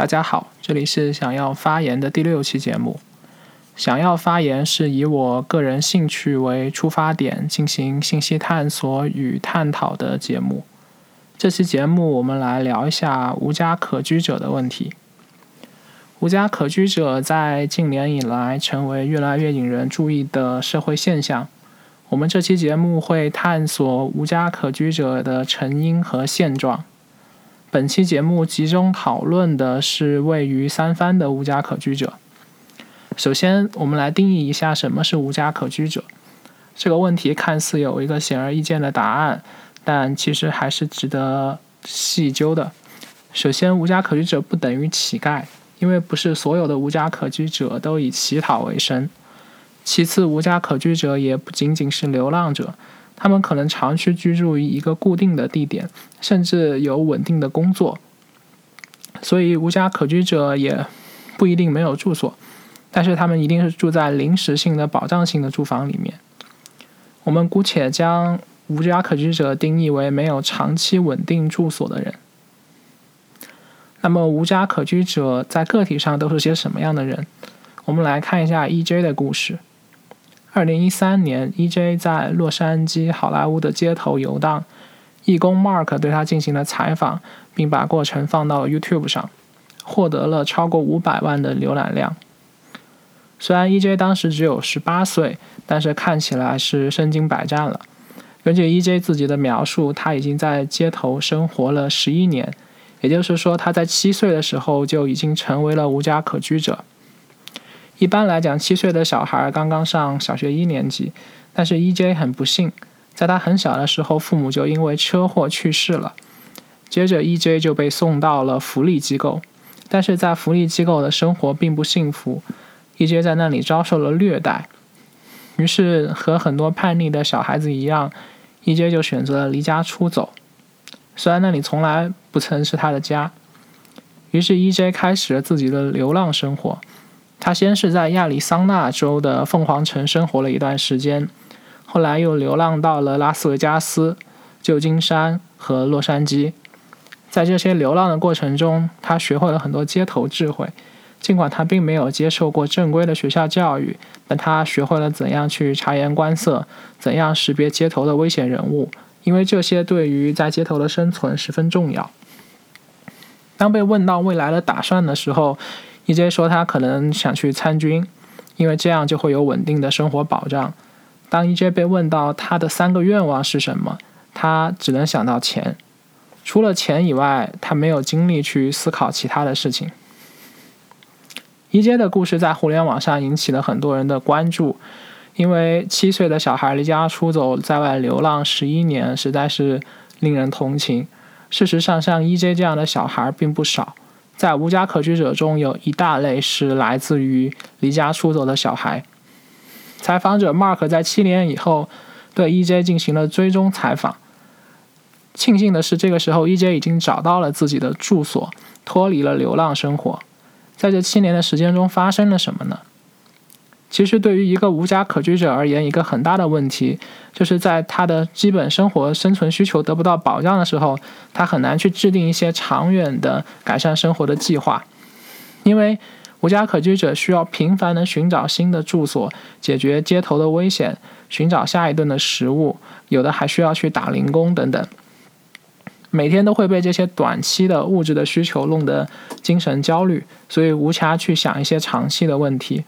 大家好，这里是想要发言的第六期节目。想要发言是以我个人兴趣为出发点进行信息探索与探讨的节目。这期节目我们来聊一下无家可居者的问题。无家可居者在近年以来成为越来越引人注意的社会现象。我们这期节目会探索无家可居者的成因和现状。本期节目集中讨论的是位于三藩的无家可居者。首先，我们来定义一下什么是无家可居者。这个问题看似有一个显而易见的答案，但其实还是值得细究的。首先，无家可居者不等于乞丐，因为不是所有的无家可居者都以乞讨为生。其次，无家可居者也不仅仅是流浪者，他们可能长期居住于一个固定的地点，甚至有稳定的工作。所以，无家可居者也不一定没有住所。但是他们一定是住在临时性的保障性的住房里面。我们姑且将无家可居者定义为没有长期稳定住所的人。那么无家可居者在个体上都是些什么样的人？我们来看一下 E.J. 的故事。二零一三年，E.J. 在洛杉矶好莱坞的街头游荡，义工 Mark 对他进行了采访，并把过程放到 YouTube 上，获得了超过五百万的浏览量。虽然 E.J. 当时只有十八岁，但是看起来是身经百战了。根据 E.J. 自己的描述，他已经在街头生活了十一年，也就是说，他在七岁的时候就已经成为了无家可居者。一般来讲，七岁的小孩刚刚上小学一年级，但是 E.J. 很不幸，在他很小的时候，父母就因为车祸去世了。接着，E.J. 就被送到了福利机构，但是在福利机构的生活并不幸福。E.J. 在那里遭受了虐待，于是和很多叛逆的小孩子一样，E.J. 就选择了离家出走。虽然那里从来不曾是他的家，于是 E.J. 开始了自己的流浪生活。他先是在亚利桑那州的凤凰城生活了一段时间，后来又流浪到了拉斯维加斯、旧金山和洛杉矶。在这些流浪的过程中，他学会了很多街头智慧。尽管他并没有接受过正规的学校教育，但他学会了怎样去察言观色，怎样识别街头的危险人物，因为这些对于在街头的生存十分重要。当被问到未来的打算的时候，E.J. 说他可能想去参军，因为这样就会有稳定的生活保障。当 E.J. 被问到他的三个愿望是什么，他只能想到钱。除了钱以外，他没有精力去思考其他的事情。E.J. 的故事在互联网上引起了很多人的关注，因为七岁的小孩离家出走，在外流浪十一年，实在是令人同情。事实上，像 E.J. 这样的小孩并不少，在无家可居者中有一大类是来自于离家出走的小孩。采访者 Mark 在七年以后对 E.J. 进行了追踪采访。庆幸的是，这个时候 E.J. 已经找到了自己的住所，脱离了流浪生活。在这七年的时间中发生了什么呢？其实，对于一个无家可居者而言，一个很大的问题就是在他的基本生活生存需求得不到保障的时候，他很难去制定一些长远的改善生活的计划。因为无家可居者需要频繁地寻找新的住所，解决街头的危险，寻找下一顿的食物，有的还需要去打零工等等。每天都会被这些短期的物质的需求弄得精神焦虑，所以无暇去想一些长期的问题。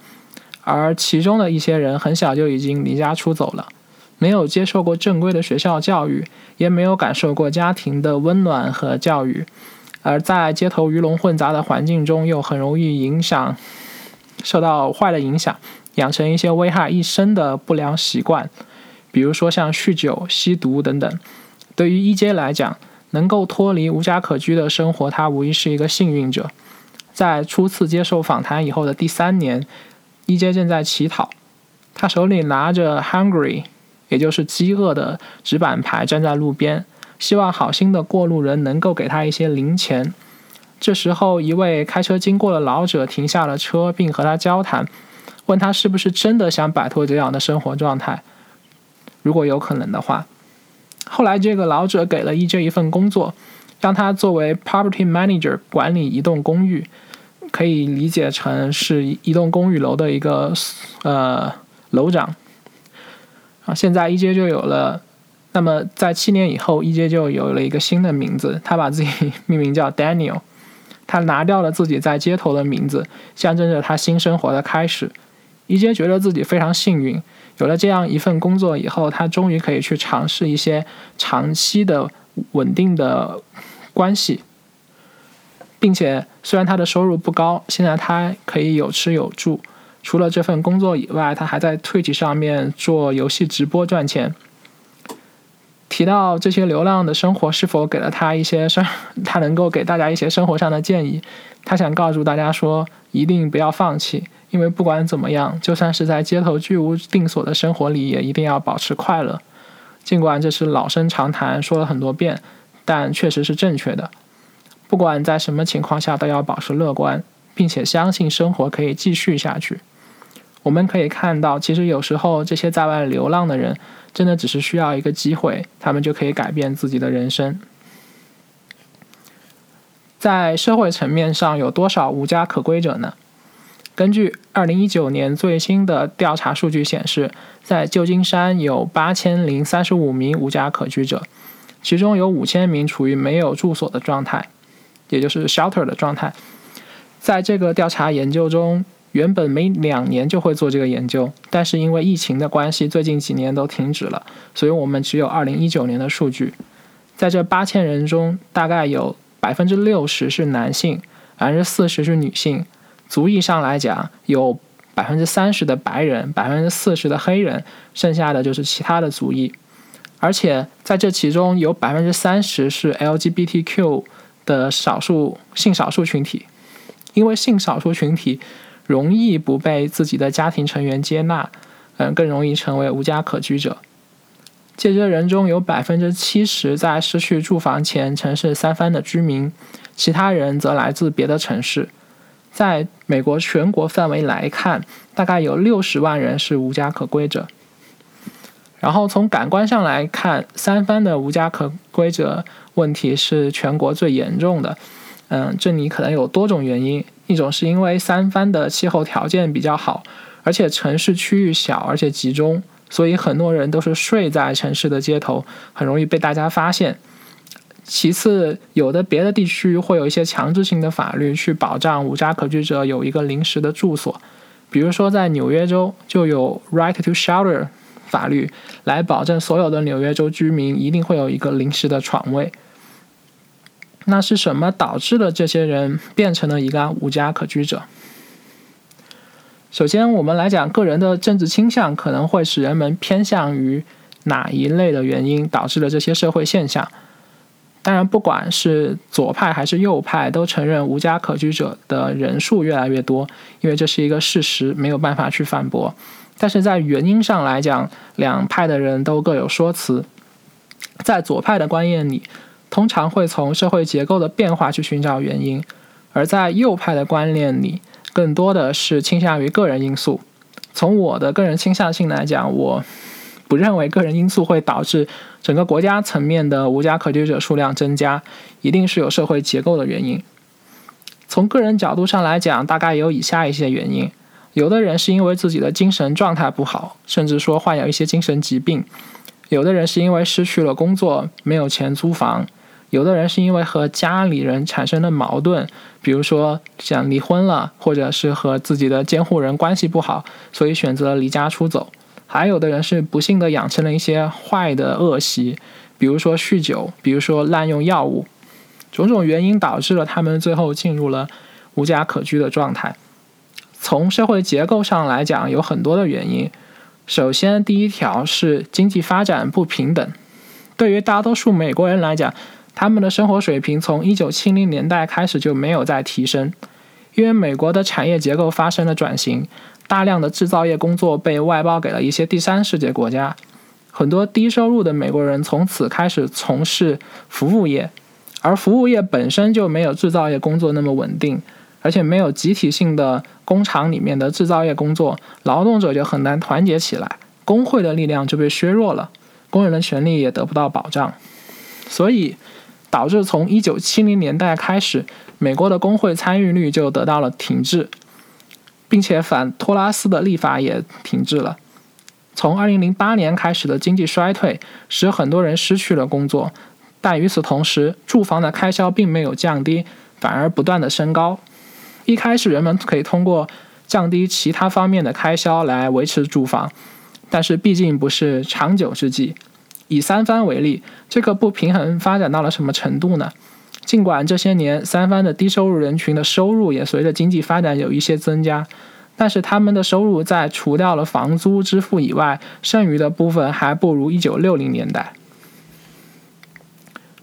而其中的一些人很小就已经离家出走了，没有接受过正规的学校教育，也没有感受过家庭的温暖和教育，而在街头鱼龙混杂的环境中，又很容易影响，受到坏的影响，养成一些危害一生的不良习惯，比如说像酗酒、吸毒等等。对于 E.J. 来讲，能够脱离无家可居的生活，他无疑是一个幸运者。在初次接受访谈以后的第三年，E.J. 正在乞讨，他手里拿着 “Hungry”，也就是饥饿的纸板牌，站在路边，希望好心的过路人能够给他一些零钱。这时候，一位开车经过的老者停下了车，并和他交谈，问他是不是真的想摆脱这样的生活状态，如果有可能的话。后来，这个老者给了 E.J. 一份工作，让他作为 property manager 管理一栋公寓，可以理解成是一栋公寓楼的一个呃楼长。啊，现在 EJ 就有了，那么在七年以后，EJ 就有了一个新的名字，他把自己 命名叫 Daniel，他拿掉了自己在街头的名字，象征着他新生活的开始。EJ 觉得自己非常幸运，有了这样一份工作以后，他终于可以去尝试一些长期的稳定的关系，并且虽然他的收入不高，现在他可以有吃有住。除了这份工作以外，他还在 Twitch 上面做游戏直播赚钱。提到这些流浪的生活是否给了他一些生，他能够给大家一些生活上的建议。他想告诉大家说，一定不要放弃，因为不管怎么样，就算是在街头居无定所的生活里，也一定要保持快乐。尽管这是老生常谈，说了很多遍，但确实是正确的。不管在什么情况下，都要保持乐观，并且相信生活可以继续下去。我们可以看到，其实有时候这些在外流浪的人，真的只是需要一个机会，他们就可以改变自己的人生。在社会层面上，有多少无家可归者呢？根据2019年最新的调查数据显示，在旧金山有8035名无家可居者，其中有5000名处于没有住所的状态，也就是 shelter 的状态。在这个调查研究中，原本每两年就会做这个研究，但是因为疫情的关系，最近几年都停止了，所以我们只有二零一九年的数据。在这八千人中，大概有百分之六十是男性，百分之四十是女性。族裔上来讲，有百分之三十的白人，百分之四十的黑人，剩下的就是其他的族裔。而且在这其中有百分之三十是 LGBTQ 的少数性少数群体，因为性少数群体。容易不被自己的家庭成员接纳，嗯，更容易成为无家可居者。这些人中有百分之七十在失去住房前曾是三藩的居民，其他人则来自别的城市。在美国全国范围来看，大概有六十万人是无家可归者。然后从感官上来看，三藩的无家可归者问题是全国最严重的。嗯，这里可能有多种原因。一种是因为三藩的气候条件比较好，而且城市区域小而且集中，所以很多人都是睡在城市的街头，很容易被大家发现。其次，有的别的地区会有一些强制性的法律去保障无家可居者有一个临时的住所，比如说在纽约州就有 Right to Shelter 法律来保证所有的纽约州居民一定会有一个临时的床位。那是什么导致了这些人变成了一个无家可居者？首先，我们来讲个人的政治倾向可能会使人们偏向于哪一类的原因导致了这些社会现象。当然，不管是左派还是右派，都承认无家可居者的人数越来越多，因为这是一个事实，没有办法去反驳。但是在原因上来讲，两派的人都各有说辞。在左派的观念里，通常会从社会结构的变化去寻找原因，而在右派的观念里，更多的是倾向于个人因素。从我的个人倾向性来讲，我不认为个人因素会导致整个国家层面的无家可居者数量增加，一定是有社会结构的原因。从个人角度上来讲，大概有以下一些原因：有的人是因为自己的精神状态不好，甚至说患有一些精神疾病；有的人是因为失去了工作，没有钱租房。有的人是因为和家里人产生了矛盾，比如说想离婚了，或者是和自己的监护人关系不好，所以选择离家出走。还有的人是不幸的养成了一些坏的恶习，比如说酗酒，比如说滥用药物，种种原因导致了他们最后进入了无家可居的状态。从社会结构上来讲，有很多的原因。首先，第一条是经济发展不平等，对于大多数美国人来讲。他们的生活水平从一九七零年代开始就没有再提升，因为美国的产业结构发生了转型，大量的制造业工作被外包给了一些第三世界国家，很多低收入的美国人从此开始从事服务业，而服务业本身就没有制造业工作那么稳定，而且没有集体性的工厂里面的制造业工作，劳动者就很难团结起来，工会的力量就被削弱了，工人的权利也得不到保障，所以。导致从1970年代开始，美国的工会参与率就得到了停滞，并且反托拉斯的立法也停滞了。从2008年开始的经济衰退，使很多人失去了工作，但与此同时，住房的开销并没有降低，反而不断的升高。一开始，人们可以通过降低其他方面的开销来维持住房，但是毕竟不是长久之计。以三藩为例，这个不平衡发展到了什么程度呢？尽管这些年三藩的低收入人群的收入也随着经济发展有一些增加，但是他们的收入在除掉了房租支付以外，剩余的部分还不如1960年代。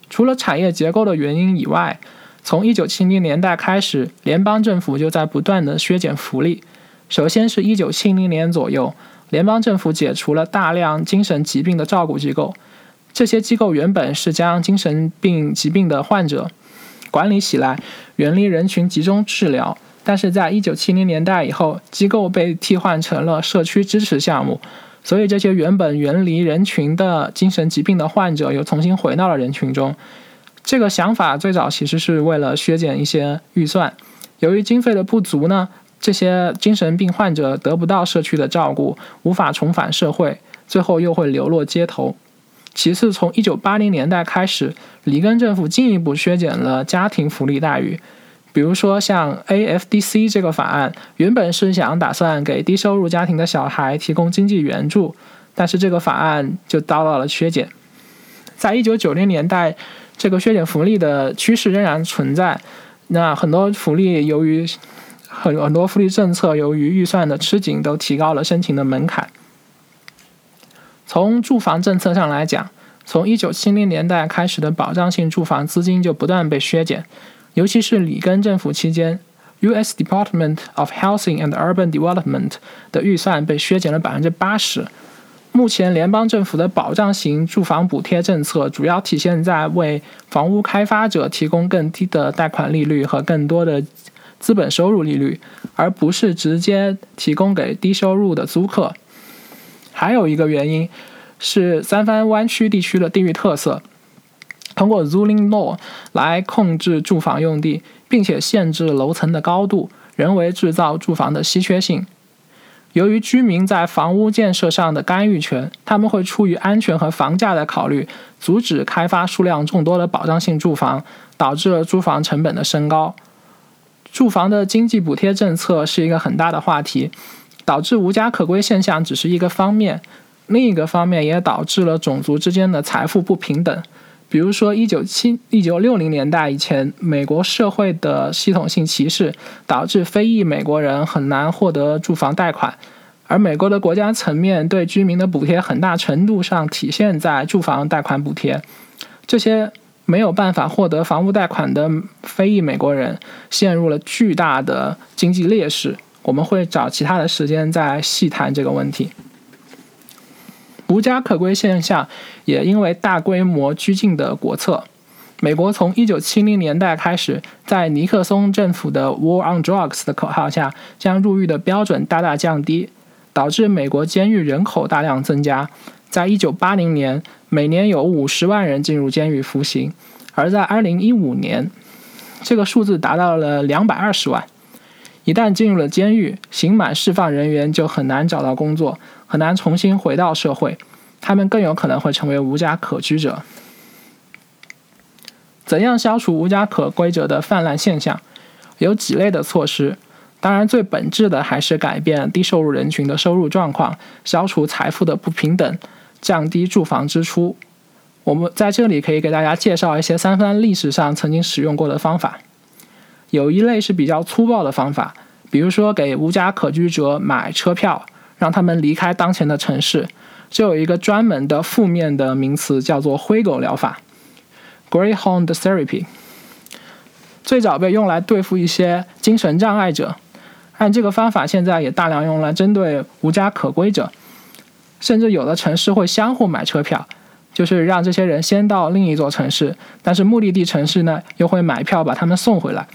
除了产业结构的原因以外，从1970年代开始，联邦政府就在不断的削减福利。首先是一九七零年左右，联邦政府解除了大量精神疾病的照顾机构。这些机构原本是将精神病疾病的患者管理起来，远离人群集中治疗。但是在一九七零年代以后，机构被替换成了社区支持项目，所以这些原本远离人群的精神疾病的患者又重新回到了人群中。这个想法最早其实是为了削减一些预算，由于经费的不足呢，这些精神病患者得不到社区的照顾，无法重返社会，最后又会流落街头。其次，从1980年代开始，里根政府进一步削减了家庭福利待遇，比如说像 AFDC 这个法案，原本是想打算给低收入家庭的小孩提供经济援助，但是这个法案就遭到了削减。在1990年代。这个削减福利的趋势仍然存在，那很多福利由于很很多福利政策由于预算的吃紧，都提高了申请的门槛。从住房政策上来讲，从一九七零年代开始的保障性住房资金就不断被削减，尤其是里根政府期间，U.S. Department of Housing and Urban Development 的预算被削减了百分之八十。目前，联邦政府的保障型住房补贴政策主要体现在为房屋开发者提供更低的贷款利率和更多的资本收入利率，而不是直接提供给低收入的租客。还有一个原因是三藩湾区地区的地域特色，通过 zoning law 来控制住房用地，并且限制楼层的高度，人为制造住房的稀缺性。由于居民在房屋建设上的干预权，他们会出于安全和房价的考虑，阻止开发数量众多的保障性住房，导致了住房成本的升高。住房的经济补贴政策是一个很大的话题，导致无家可归现象只是一个方面，另一个方面也导致了种族之间的财富不平等。比如说，一九七一九六零年代以前，美国社会的系统性歧视导致非裔美国人很难获得住房贷款，而美国的国家层面对居民的补贴很大程度上体现在住房贷款补贴。这些没有办法获得房屋贷款的非裔美国人陷入了巨大的经济劣势。我们会找其他的时间再细谈这个问题。无家可归现象也因为大规模拘禁的国策。美国从1970年代开始，在尼克松政府的 “War on Drugs” 的口号下，将入狱的标准大大降低，导致美国监狱人口大量增加。在1980年，每年有50万人进入监狱服刑，而在2015年，这个数字达到了220万。一旦进入了监狱，刑满释放人员就很难找到工作。很难重新回到社会，他们更有可能会成为无家可居者。怎样消除无家可归者的泛滥现象？有几类的措施。当然，最本质的还是改变低收入人群的收入状况，消除财富的不平等，降低住房支出。我们在这里可以给大家介绍一些三藩历史上曾经使用过的方法。有一类是比较粗暴的方法，比如说给无家可居者买车票。让他们离开当前的城市，就有一个专门的负面的名词，叫做“灰狗疗法 ”（Greyhound Therapy）。最早被用来对付一些精神障碍者，按这个方法现在也大量用来针对无家可归者，甚至有的城市会相互买车票，就是让这些人先到另一座城市，但是目的地城市呢又会买票把他们送回来。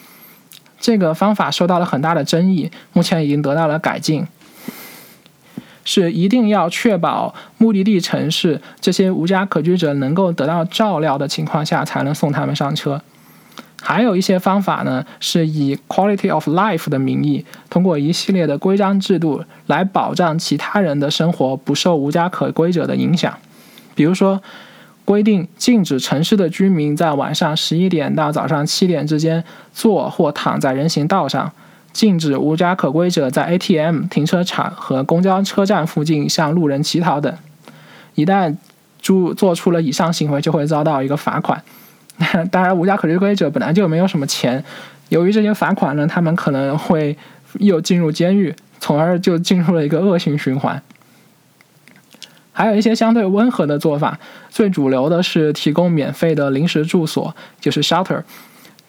这个方法受到了很大的争议，目前已经得到了改进。是一定要确保目的地城市这些无家可居者能够得到照料的情况下，才能送他们上车。还有一些方法呢，是以 quality of life 的名义，通过一系列的规章制度来保障其他人的生活不受无家可归者的影响。比如说，规定禁止城市的居民在晚上十一点到早上七点之间坐或躺在人行道上。禁止无家可归者在 ATM、停车场和公交车站附近向路人乞讨等。一旦做做出了以上行为，就会遭到一个罚款。当然，无家可归者本来就没有什么钱，由于这些罚款呢，他们可能会又进入监狱，从而就进入了一个恶性循环。还有一些相对温和的做法，最主流的是提供免费的临时住所，就是 shelter。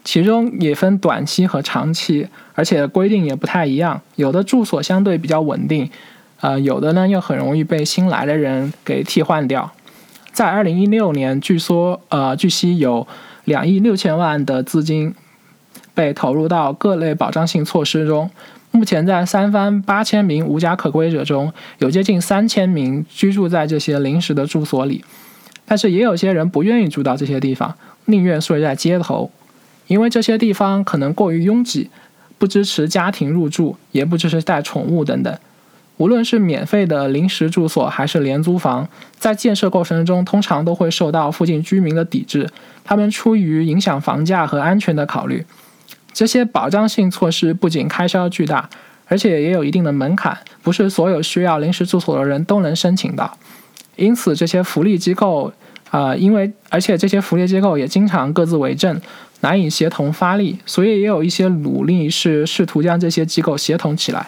其中也分短期和长期，而且规定也不太一样。有的住所相对比较稳定，呃，有的呢又很容易被新来的人给替换掉。在二零一六年，据说，呃，据悉有两亿六千万的资金被投入到各类保障性措施中。目前，在三番八千名无家可归者中，有接近三千名居住在这些临时的住所里。但是，也有些人不愿意住到这些地方，宁愿睡在街头。因为这些地方可能过于拥挤，不支持家庭入住，也不支持带宠物等等。无论是免费的临时住所还是廉租房，在建设过程中通常都会受到附近居民的抵制。他们出于影响房价和安全的考虑，这些保障性措施不仅开销巨大，而且也有一定的门槛，不是所有需要临时住所的人都能申请到。因此，这些福利机构，啊，因为而且这些福利机构也经常各自为政。难以协同发力，所以也有一些努力是试图将这些机构协同起来。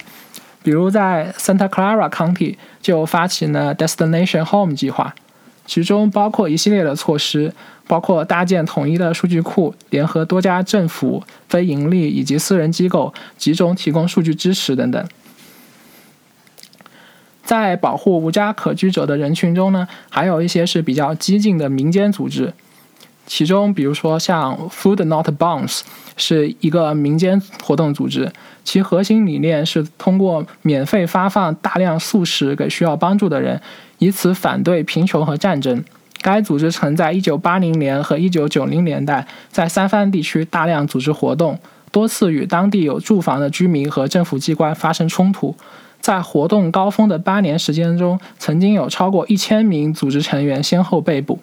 比如在 Santa Clara County 就发起了 Destination Home 计划，其中包括一系列的措施，包括搭建统一的数据库，联合多家政府、非盈利以及私人机构，集中提供数据支持等等。在保护无家可居者的人群中呢，还有一些是比较激进的民间组织。其中，比如说像 Food Not Bombs 是一个民间活动组织，其核心理念是通过免费发放大量素食给需要帮助的人，以此反对贫穷和战争。该组织曾在1980年和1990年代在三藩地区大量组织活动，多次与当地有住房的居民和政府机关发生冲突。在活动高峰的八年时间中，曾经有超过一千名组织成员先后被捕。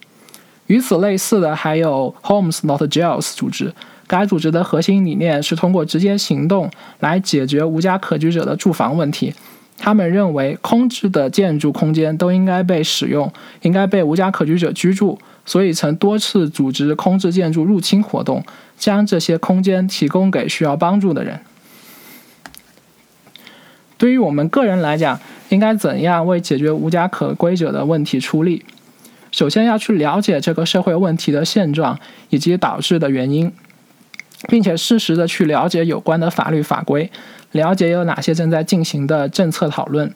与此类似的还有 Homes Not Jails 组织，该组织的核心理念是通过直接行动来解决无家可居者的住房问题。他们认为，空置的建筑空间都应该被使用，应该被无家可居者居住，所以曾多次组织空置建筑入侵活动，将这些空间提供给需要帮助的人。对于我们个人来讲，应该怎样为解决无家可归者的问题出力？首先要去了解这个社会问题的现状以及导致的原因，并且适时的去了解有关的法律法规，了解有哪些正在进行的政策讨论，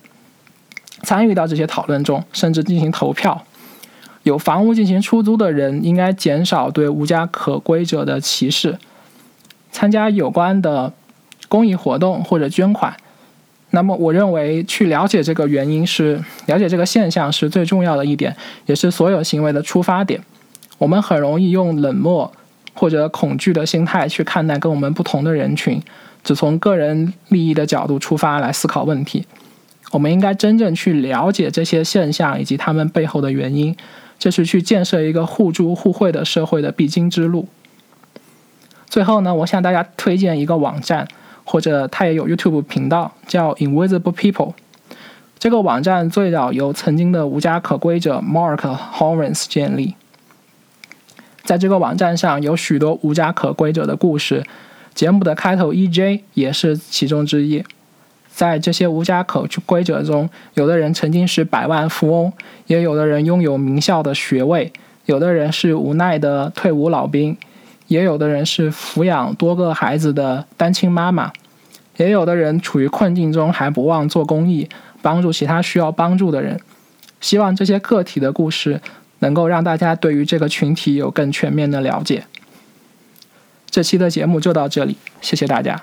参与到这些讨论中，甚至进行投票。有房屋进行出租的人应该减少对无家可归者的歧视，参加有关的公益活动或者捐款。那么，我认为去了解这个原因是了解这个现象是最重要的一点，也是所有行为的出发点。我们很容易用冷漠或者恐惧的心态去看待跟我们不同的人群，只从个人利益的角度出发来思考问题。我们应该真正去了解这些现象以及他们背后的原因，这是去建设一个互助互惠的社会的必经之路。最后呢，我向大家推荐一个网站。或者他也有 YouTube 频道，叫 Invisible People。这个网站最早由曾经的无家可归者 Mark Horns 建立。在这个网站上有许多无家可归者的故事，节目的开头 EJ 也是其中之一。在这些无家可归者中，有的人曾经是百万富翁，也有的人拥有名校的学位，有的人是无奈的退伍老兵。也有的人是抚养多个孩子的单亲妈妈，也有的人处于困境中还不忘做公益，帮助其他需要帮助的人。希望这些个体的故事能够让大家对于这个群体有更全面的了解。这期的节目就到这里，谢谢大家。